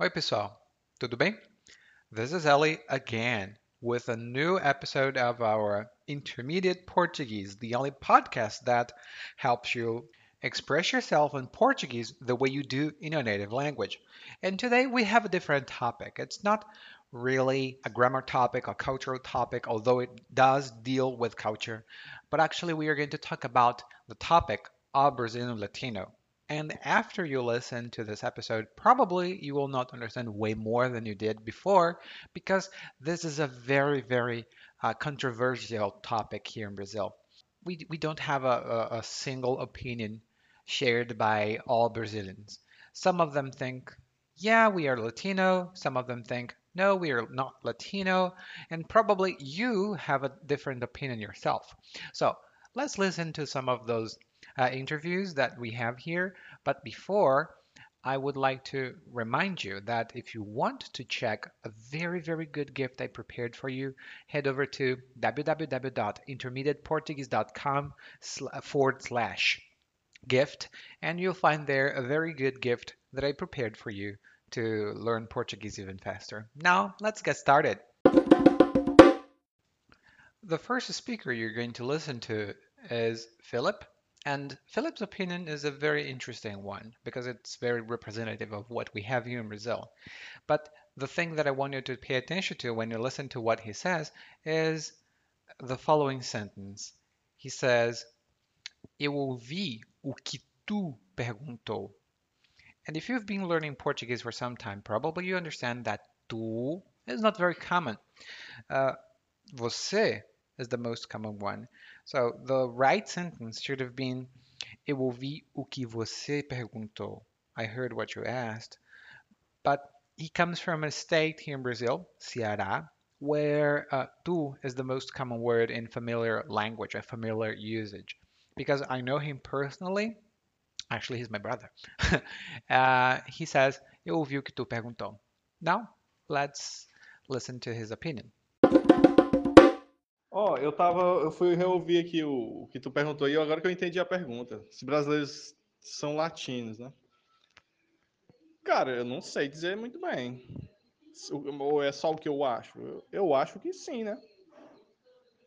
Oi, pessoal. Tudo bem? This is Eli again with a new episode of our Intermediate Portuguese, the only podcast that helps you express yourself in Portuguese the way you do in your native language. And today we have a different topic. It's not really a grammar topic, a cultural topic, although it does deal with culture, but actually we are going to talk about the topic of Brazilian Latino. And after you listen to this episode, probably you will not understand way more than you did before because this is a very, very uh, controversial topic here in Brazil. We, we don't have a, a, a single opinion shared by all Brazilians. Some of them think, yeah, we are Latino. Some of them think, no, we are not Latino. And probably you have a different opinion yourself. So let's listen to some of those uh, interviews that we have here. But before, I would like to remind you that if you want to check a very, very good gift I prepared for you, head over to www.intermediateportuguese.com forward slash gift, and you'll find there a very good gift that I prepared for you to learn Portuguese even faster. Now, let's get started. The first speaker you're going to listen to is Philip. And Philip's opinion is a very interesting one because it's very representative of what we have here in Brazil. But the thing that I want you to pay attention to when you listen to what he says is the following sentence. He says, Eu ouvi o que tu perguntou. And if you've been learning Portuguese for some time, probably you understand that tu is not very common. Uh, você is the most common one. So the right sentence should have been Eu ouvi o que você perguntou. I heard what you asked. But he comes from a state here in Brazil, Ceará, where uh, tu is the most common word in familiar language, a familiar usage. Because I know him personally, actually he's my brother. uh, he says, Eu ouvi o que tu perguntou. Now, let's listen to his opinion. Ó, eu tava, eu fui reouvir aqui o, o que tu perguntou e agora que eu entendi a pergunta. Se brasileiros são latinos, né? Cara, eu não sei dizer muito bem. Ou é só o que eu acho? Eu, eu acho que sim, né?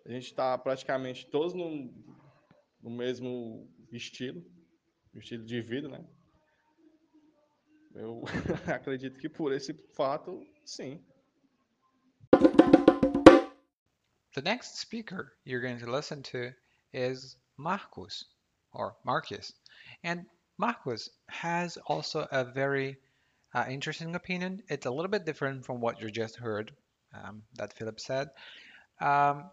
A gente tá praticamente todos no, no mesmo estilo, estilo de vida, né? Eu acredito que por esse fato, sim. The next speaker you're going to listen to is Marcos or Marcus. And Marcos has also a very uh, interesting opinion. It's a little bit different from what you just heard um, that Philip said. Um,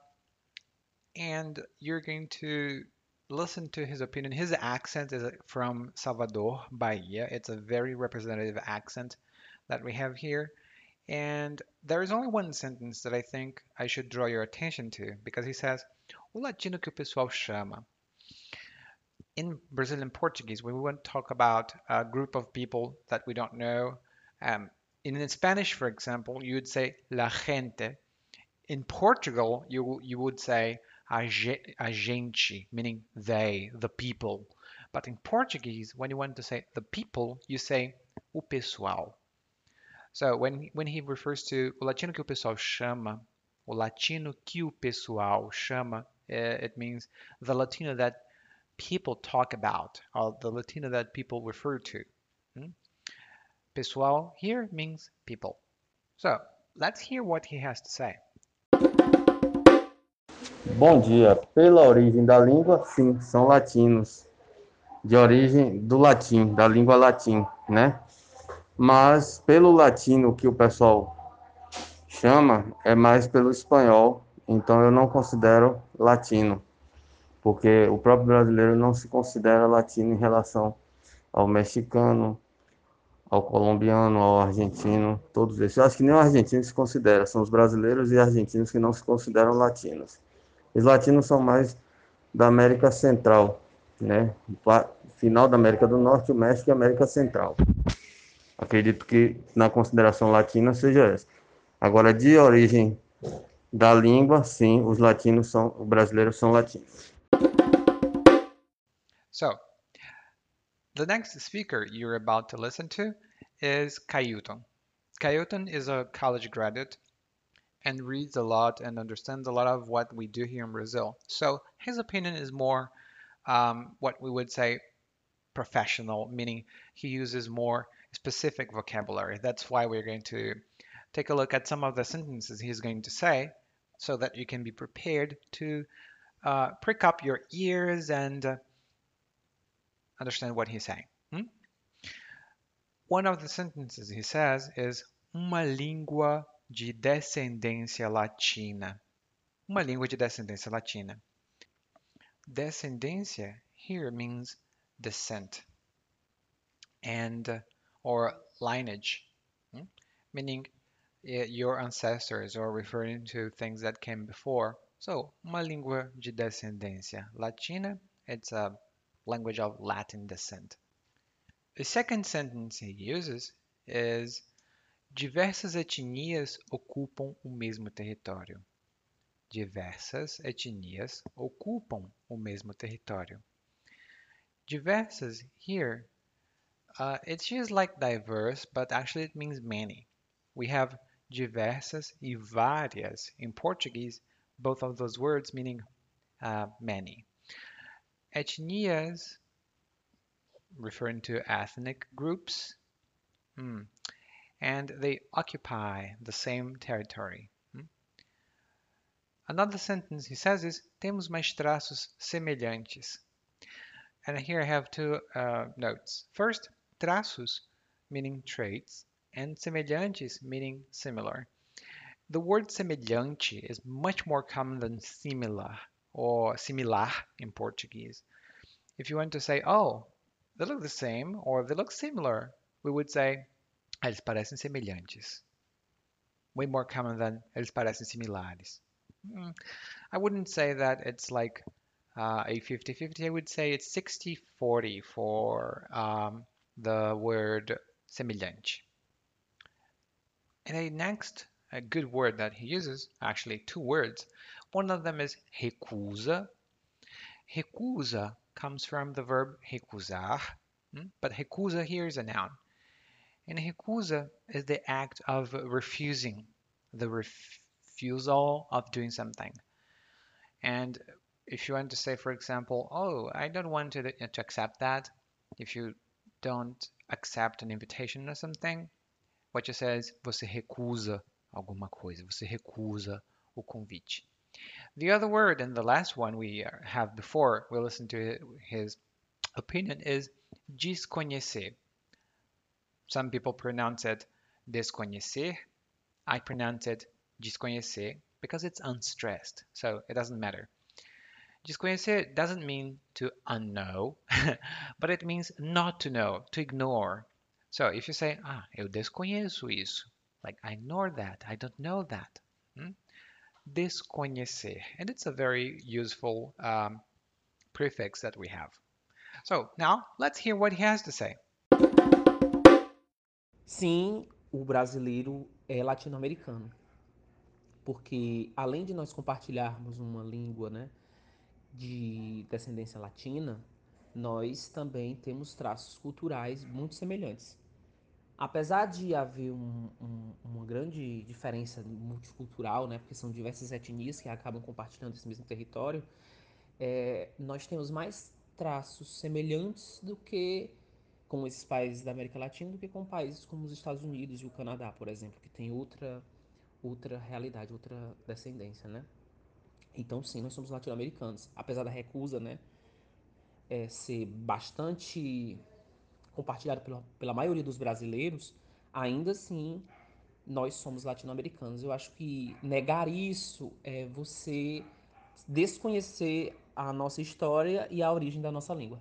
and you're going to listen to his opinion. His accent is from Salvador, Bahia. It's a very representative accent that we have here. And there is only one sentence that I think I should draw your attention to because he says, o latino que o pessoal chama. In Brazilian Portuguese, when we want to talk about a group of people that we don't know, um, in Spanish, for example, you would say la gente. In Portugal, you, you would say a gente, meaning they, the people. But in Portuguese, when you want to say the people, you say o pessoal. So when, when he refers to o latino que o pessoal chama, o latino que o pessoal chama, eh, it means the Latino that people talk about, or the Latino that people refer to. Hmm? Pessoal here means people. So let's hear what he has to say. Bom dia. Pela origem da língua, sim, são latinos. De origem do latim, da língua latim, né? Mas pelo latino que o pessoal chama é mais pelo espanhol, então eu não considero latino, porque o próprio brasileiro não se considera latino em relação ao mexicano, ao colombiano, ao argentino, todos esses. Eu acho que nem o argentino se considera, são os brasileiros e argentinos que não se consideram latinos. Os latinos são mais da América Central, né? Final da América do Norte, o México e América Central. Acredito que na consideração latina seja essa. Agora, de origem da língua, sim, os latinos são, os brasileiros são latinos. So, the next speaker you're about to listen to is Cayuton. Kayoton is a college graduate and reads a lot and understands a lot of what we do here in Brazil. So his opinion is more um, what we would say professional, meaning he uses more specific vocabulary. That's why we're going to take a look at some of the sentences he's going to say so that you can be prepared to uh, prick up your ears and uh, understand what he's saying. Hmm? One of the sentences he says is uma língua de descendência latina. Uma língua de descendência latina. Descendência here means descent and uh, or lineage, hmm? meaning uh, your ancestors or referring to things that came before. So, uma língua de descendência latina, it's a language of Latin descent. The second sentence he uses is diversas etnias ocupam o mesmo território. Diversas etnias ocupam o mesmo território. Diversas here, uh, it's used like diverse, but actually it means many. We have diversas e várias in Portuguese, both of those words meaning uh, many. Etnias, referring to ethnic groups, hmm, and they occupy the same territory. Hmm. Another sentence he says is temos mais traços semelhantes. And here I have two uh, notes. First, traços meaning traits and semelhantes meaning similar. The word semelhante is much more common than similar or similar in Portuguese. If you want to say, oh, they look the same or they look similar, we would say, eles parecem semelhantes. Way more common than eles parecem similares. Mm, I wouldn't say that it's like uh, a 50-50. I would say it's 60-40 for um, the word semelhante. And a next a good word that he uses, actually two words. One of them is recusa. Recusa comes from the verb recusar, hmm, but recusa here is a noun. And recusa is the act of refusing, the refusal of doing something. And if you want to say, for example, oh, I don't want to, to accept that, if you don't accept an invitation or something, what you say is você recusa alguma coisa, você recusa o convite. The other word and the last one we have before we listen to his opinion is desconhecer. Some people pronounce it desconhecer. I pronounce it desconhecer because it's unstressed, so it doesn't matter. Desconhecer doesn't mean to unknow, but it means not to know, to ignore. So if you say, ah, eu desconheço isso, like I ignore that, I don't know that. Hmm? Desconhecer, and it's a very useful um, prefix that we have. So now let's hear what he has to say. Sim, o brasileiro é latino-americano, porque além de nós compartilharmos uma língua, né, de descendência latina, nós também temos traços culturais muito semelhantes. Apesar de haver um, um, uma grande diferença multicultural, né, porque são diversas etnias que acabam compartilhando esse mesmo território, é, nós temos mais traços semelhantes do que com esses países da América Latina do que com países como os Estados Unidos e o Canadá, por exemplo, que tem outra outra realidade, outra descendência, né? Então, sim, nós somos latino-americanos. Apesar da recusa, né, é, ser bastante compartilhado pela, pela maioria dos brasileiros, ainda assim nós somos latino-americanos. Eu acho que negar isso é você desconhecer a nossa história e a origem da nossa língua.